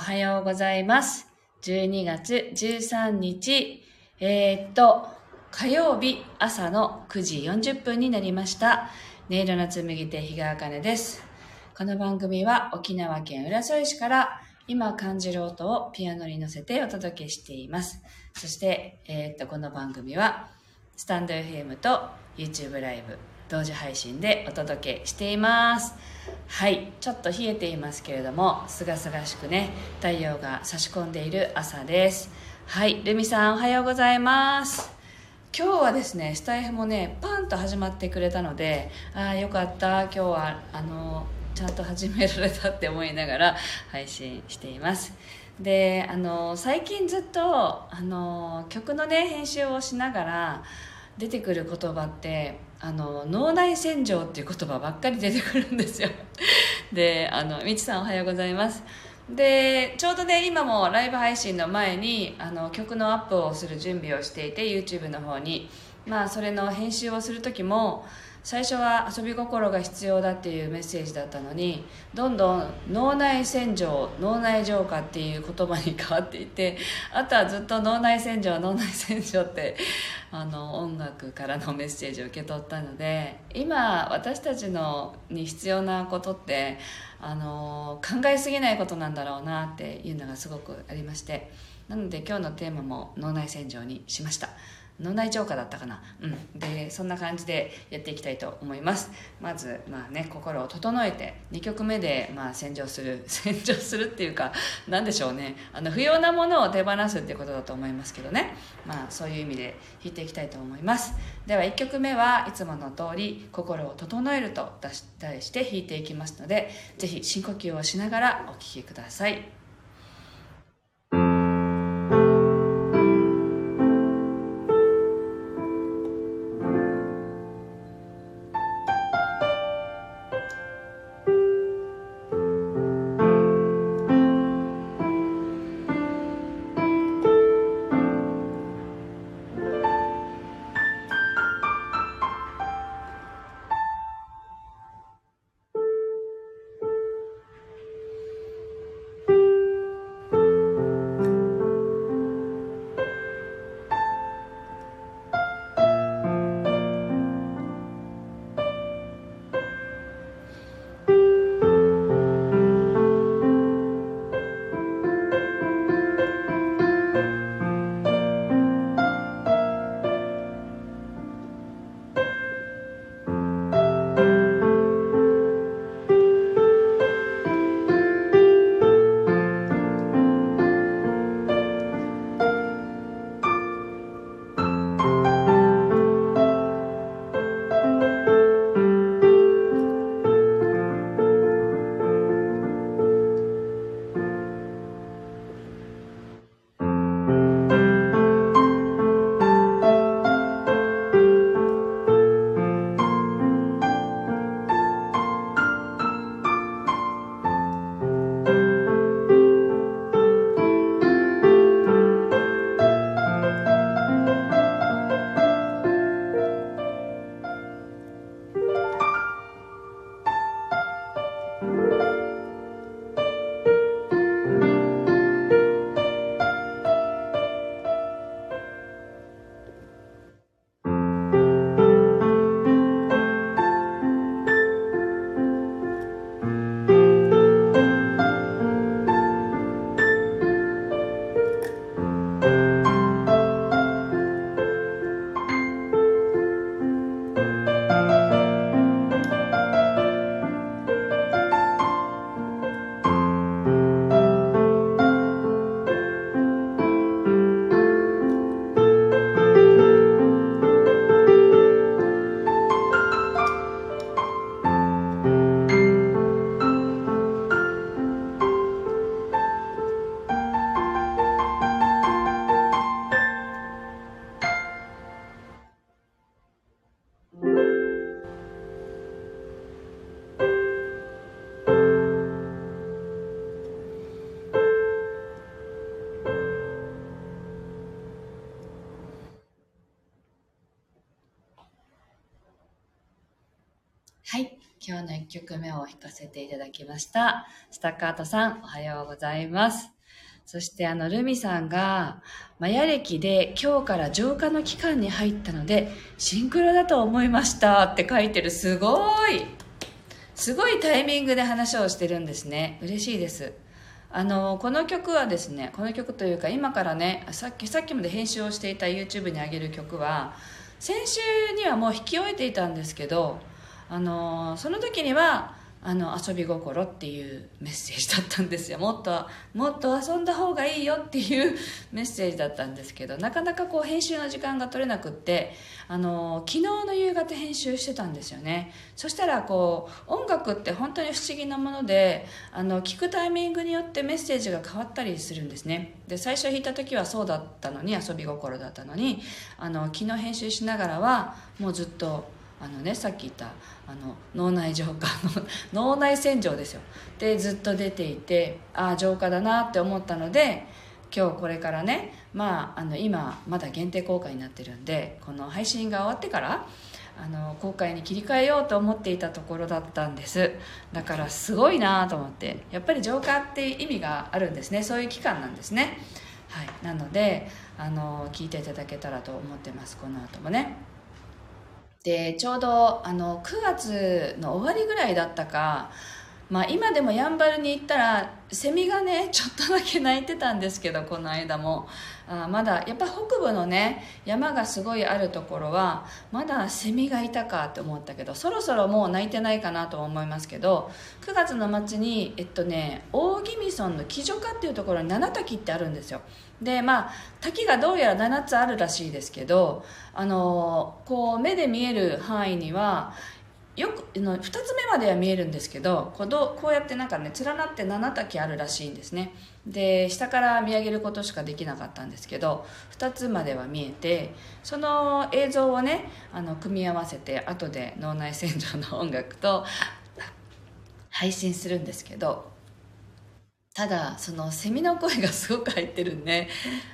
おはようございます。12月13日、えー、っと、火曜日朝の9時40分になりました。音色の紡手日川茜です。この番組は沖縄県浦添市から今感じる音をピアノに乗せてお届けしています。そして、えー、っと、この番組はスタンド FM と YouTube ライブ同時配信でお届けしています。はい、ちょっと冷えていますけれども、すがすがしくね、太陽が差し込んでいる朝です。はい、ルミさんおはようございます。今日はですね、スタイフもね、パンと始まってくれたので、ああ、よかった、今日は、あの、ちゃんと始められたって思いながら配信しています。で、あの、最近ずっと、あの、曲のね、編集をしながら、出てくる言葉ってあの脳内洗浄っていう言葉ばっかり出てくるんですよ。であのみちさんおはようございます。でちょうどね今もライブ配信の前にあの曲のアップをする準備をしていて YouTube の方に。まあそれの編集をする時も最初は遊び心が必要だっていうメッセージだったのにどんどん脳内洗浄脳内浄化っていう言葉に変わっていてあとはずっと脳内洗浄脳内洗浄ってあの音楽からのメッセージを受け取ったので今私たちのに必要なことってあの考えすぎないことなんだろうなっていうのがすごくありましてなので今日のテーマも脳内洗浄にしました。脳内浄化だったかな。うん。でそんな感じでやっていきたいと思います。まずまあね心を整えて2曲目でまあ洗浄する 洗浄するっていうか何でしょうね。あの不要なものを手放すっていうことだと思いますけどね。まあそういう意味で弾いていきたいと思います。では1曲目はいつもの通り心を整えると題して弾いていきますのでぜひ深呼吸をしながらお聴きください。曲目を弾かせていただきました。スタッカートさん、おはようございます。そしてあの、ルミさんが、マヤ歴で今日から浄化の期間に入ったので、シンクロだと思いましたって書いてる。すごいすごいタイミングで話をしてるんですね。嬉しいです。あの、この曲はですね、この曲というか今からね、さっき、さっきまで編集をしていた YouTube に上げる曲は、先週にはもう引き終えていたんですけど、あの、その時には、あの遊び心っていうメッセージだったんですよ。もっともっと遊んだ方がいいよっていう メッセージだったんですけどなかなかこう編集の時間が取れなくってあの昨日の夕方編集してたんですよね。そしたらこう音楽って本当に不思議なものであの聞くタイミングによってメッセージが変わったりするんですね。で最初弾いた時はそうだったのに遊び心だったのにあの昨日編集しながらはもうずっとあのねさっき言ったあの脳内浄化の脳内洗浄ですよ。でずっと出ていてああ浄化だなって思ったので今日これからねまああの今まだ限定公開になってるんでこの配信が終わってからあの公開に切り替えようと思っていたところだったんです。だからすごいなと思ってやっぱり浄化って意味があるんですね。そういう期間なんですね。はい。なのであの聞いていただけたらと思ってます。この後もね。でちょうどあの9月の終わりぐらいだったか、まあ、今でもやんばるに行ったらセミがねちょっとだけ鳴いてたんですけどこの間も。あまだやっぱ北部のね山がすごいあるところはまだセミがいたかって思ったけどそろそろもう鳴いてないかなと思いますけど9月の末にえっとね大宜味村の木女花っていうところに七滝ってあるんですよ。でまあ滝がどうやら7つあるらしいですけどあのこう目で見える範囲にはよくの2つ目までは見えるんですけどこうどこうやってなんかね連なって7滝あるらしいんですね。で下から見上げることしかできなかったんですけど2つまでは見えてその映像をねあの組み合わせて後で脳内洗浄の音楽と配信するんですけどただそのセミの声がすごく入ってるんで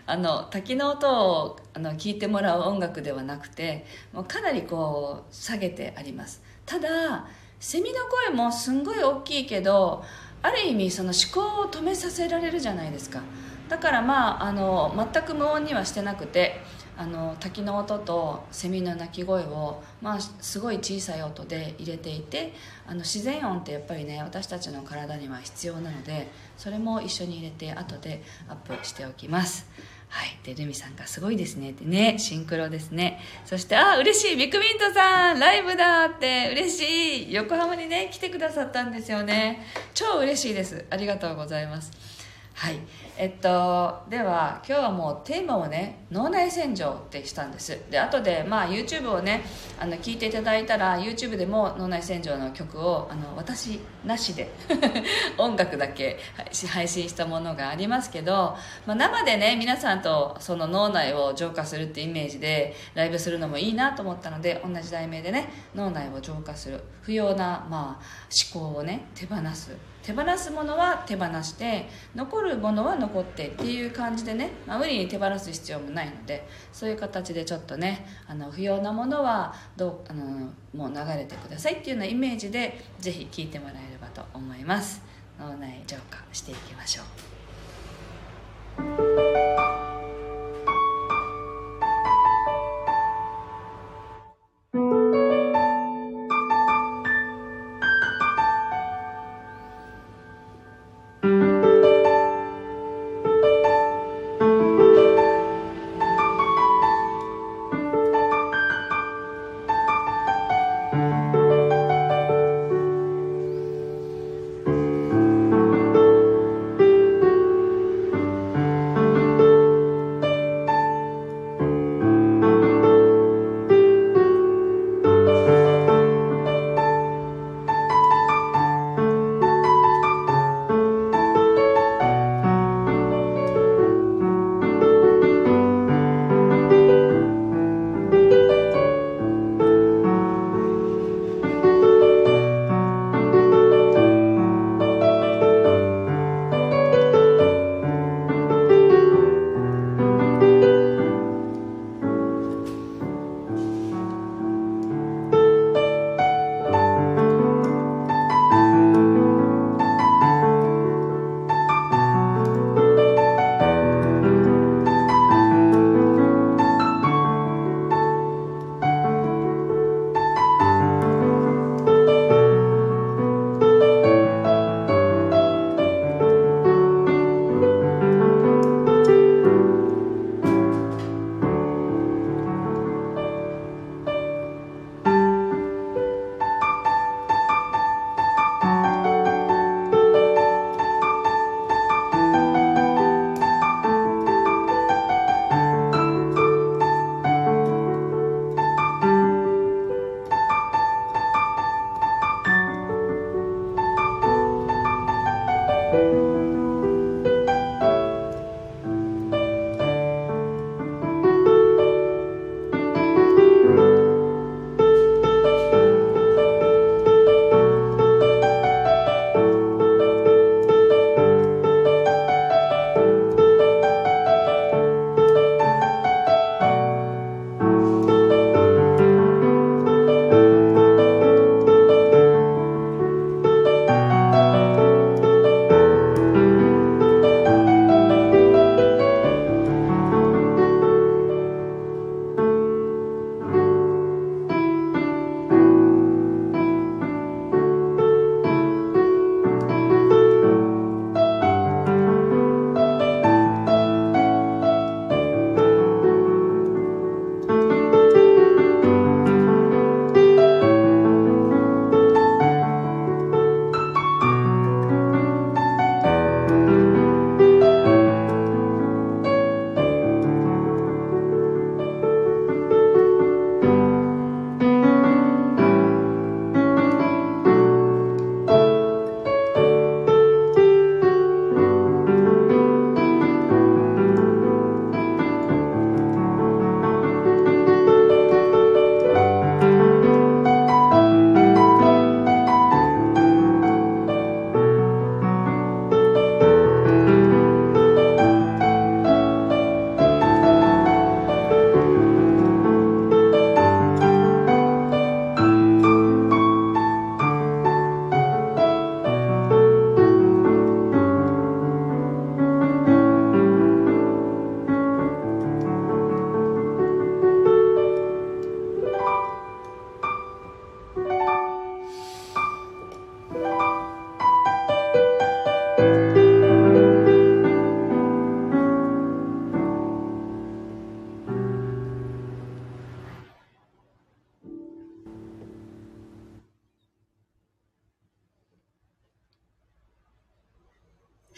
あの滝の音をあの聞いてもらう音楽ではなくてもうかなりこう下げてあります。ただセミの声もすんごい大きいけどある意味その思考を止めさせられるじゃないですか。だからまああの全く無音にはしてなくてあの滝の音とセミの鳴き声を、まあ、すごい小さい音で入れていてあの自然音ってやっぱりね私たちの体には必要なのでそれも一緒に入れて後でアップしておきます。はい。でルミさんがすごいですねってね。シンクロですね。そしてあ嬉しい。ビッグミントさんライブだって。嬉しい。横浜にね来てくださったんですよね。超嬉しいです。ありがとうございます。はい。えっと、では今日はもうテーマをね脳内洗浄ってしたんです。で後でまあ YouTube をねあの聞いていただいたら YouTube でも脳内洗浄の曲をあの私なしで 音楽だけ配信したものがありますけど、まあ、生でね皆さんとその脳内を浄化するってイメージでライブするのもいいなと思ったので同じ題名でね脳内を浄化する不要な、まあ、思考をね手放す。手放すものは手放して残るものは残残ってっていう感じでね、まあ、無理に手放す必要もないのでそういう形でちょっとねあの不要なものはどうあのもう流れてくださいっていうようなイメージでぜひ聞いてもらえればと思います。脳内浄化していきましょう。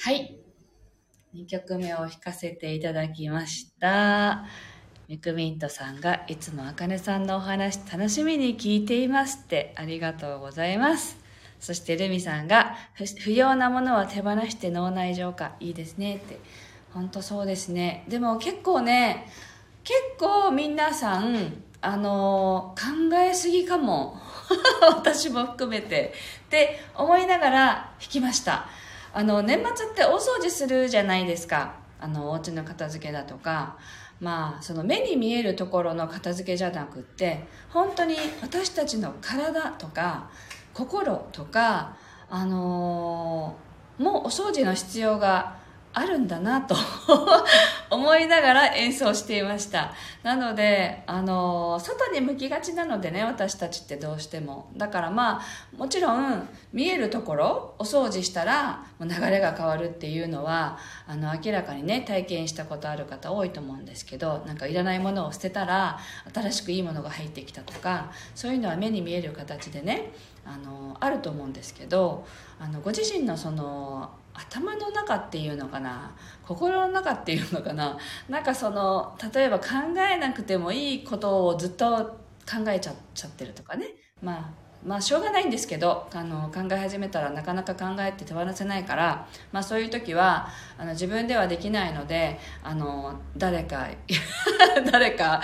はい。2曲目を弾かせていただきました。ミクミントさんがいつもあかねさんのお話楽しみに聞いていますってありがとうございます。そしてルミさんが不要なものは手放して脳内浄化いいですねって。本当そうですね。でも結構ね、結構皆さん、あの考えすぎかも。私も含めて。って思いながら弾きました。あの年末って大掃除するじゃないですか。あのお家の片付けだとか。まあその目に見えるところの片付けじゃなくって本当に私たちの体とか心とかあのー、もうお掃除の必要があるんだなと 思いながら演奏していました。なのであの外に向きがちなのでね私たちってどうしても。だからまあもちろん見えるところお掃除したら流れが変わるっていうのはあの明らかにね体験したことある方多いと思うんですけどなんかいらないものを捨てたら新しくいいものが入ってきたとかそういうのは目に見える形でねあのあると思うんですけどあのご自身のその頭の中っていうのかな心の中っていうのかななんかその例えば考えなくてもいいことをずっと考えちゃちゃってるとかね。まあまあしょうがないんですけどあの考え始めたらなかなか考えて手放せないから、まあ、そういう時はあの自分ではできないのであの誰か 誰か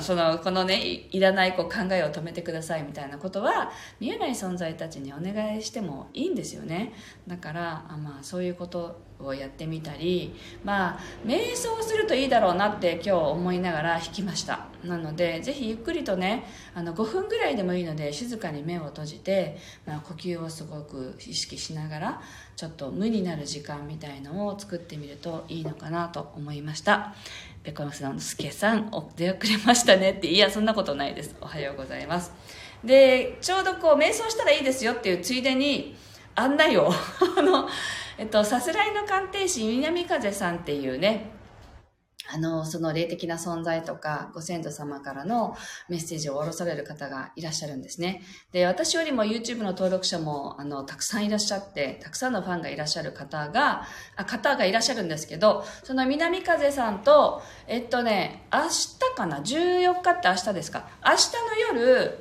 そのこのねいらないこう考えを止めてくださいみたいなことは見えない存在たちにお願いしてもいいんですよね。だからあ、まあ、そういうことをやってみたりまあ瞑想するといいだろうなって今日思いながら弾きました。なのでぜひゆっくりとねあの5分ぐらいでもいいので静かに目を閉じて、まあ、呼吸をすごく意識しながらちょっと無になる時間みたいのを作ってみるといいのかなと思いました。ペコマスのすけさんお出遅れましたねっていやそんなことないです。おはようございます。でちょうどこう瞑想したらいいですよっていうついでに案内を あのえっと、さすらいの鑑定士、南風さんっていうね、あの、その霊的な存在とか、ご先祖様からのメッセージを下ろされる方がいらっしゃるんですね。で、私よりも YouTube の登録者も、あの、たくさんいらっしゃって、たくさんのファンがいらっしゃる方が、あ、方がいらっしゃるんですけど、その南風さんと、えっとね、明日かな ?14 日って明日ですか？明日の夜、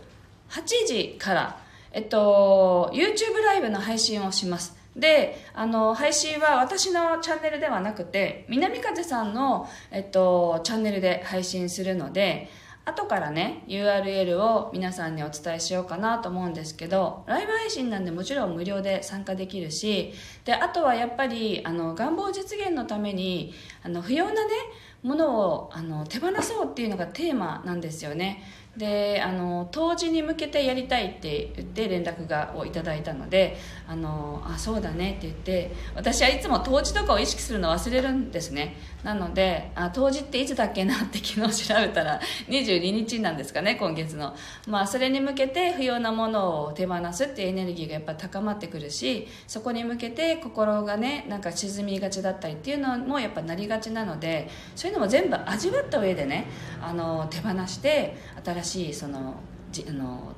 8時から、えっと、YouTube ライブの配信をします。で、あの、配信は私のチャンネルではなくて、南風さんの、えっと、チャンネルで配信するので、後からね URL を皆さんにお伝えしようかなと思うんですけどライブ配信なんでもちろん無料で参加できるしであとはやっぱりあの願望実現のためにあの不要なねものをあの手放そうっていうのがテーマなんですよね。であの当時に向けてやりたいって言って連絡がをいただいたのであのあそうだねって言って私はいつも当時とかを意識するの忘れるんですね。なのであ当時っていつだっけなって 昨日調べたら22日なんですかね今月の。まあそれに向けて不要なものを手放すっていうエネルギーがやっぱ高まってくるしそこに向けて心がねなんか沈みがちだったりっていうのもやっぱなりがちなのでそういうのも全部味わった上でねあの手放して新しいそのじあの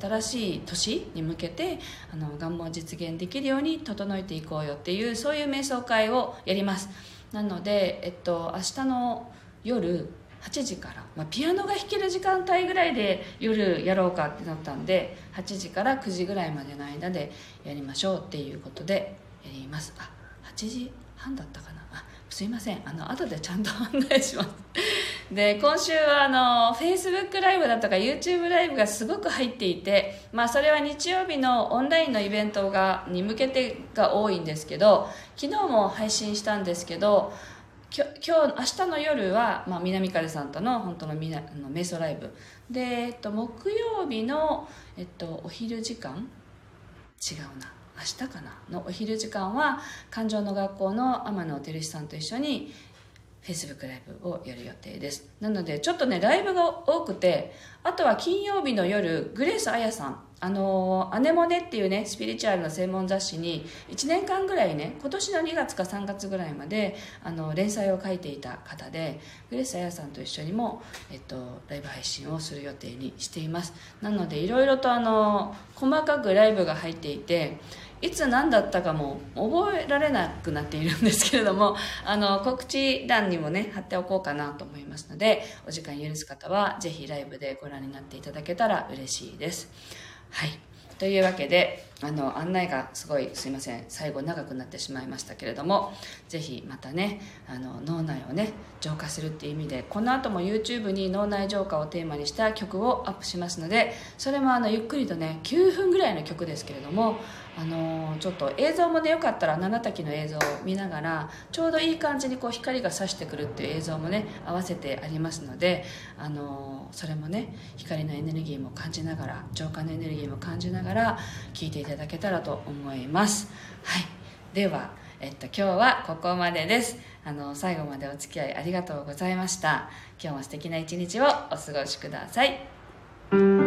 新しい年に向けてあの願望を実現できるように整えていこうよっていうそういう瞑想会をやります。なので、えっと、明日の夜8時から、まあ、ピアノが弾ける時間帯ぐらいで夜やろうかってなったんで8時から9時ぐらいまでの間でやりましょうっていうことでやります。あ8時半だったかな。あすいません。あの後でちゃんと案内します。で今週はあの Facebook ライブだとか YouTube ライブがすごく入っていて、まあ、それは日曜日のオンラインのイベントがに向けてが多いんですけど昨日も配信したんですけど今日明日の夜は、まあ、南風さんとの本当のみなの瞑想ライブ。で、えっと、木曜日の、えっと、お昼時間？違うな。明日かな？のお昼時間は感情の学校の天野照志さんと一緒に Facebook ライブをやる予定です。なのでちょっとねライブが多くてあとは金曜日の夜グレースあやさんあのアネモネっていうねスピリチュアルの専門雑誌に1年間ぐらいね今年の2月か3月ぐらいまであの連載を書いていた方でグレースあやさんと一緒にも、えっと、ライブ配信をする予定にしています。なのでいろいろとあの細かくライブが入っていていつ何だったかも覚えられなくなっているんですけれども あの告知欄にもね貼っておこうかなと思いますのでお時間許す方はぜひライブでご覧になっていただけたら嬉しいです。はい。というわけであの案内がすごいすいません。最後長くなってしまいましたけれどもぜひまたねあの脳内をね浄化するっていう意味でこの後も YouTube に脳内浄化をテーマにした曲をアップしますのでそれもあのゆっくりとね9分ぐらいの曲ですけれどもあのちょっと映像もねよかったら七滝の映像を見ながらちょうどいい感じにこう光が差してくるっていう映像もね合わせてありますのであのそれもね光のエネルギーも感じながら浄化のエネルギーも感じながら聴いていただけたらと思います。はい。ではえっと、今日はここまでです。あの最後までお付き合いありがとうございました。今日も素敵な一日をお過ごしください。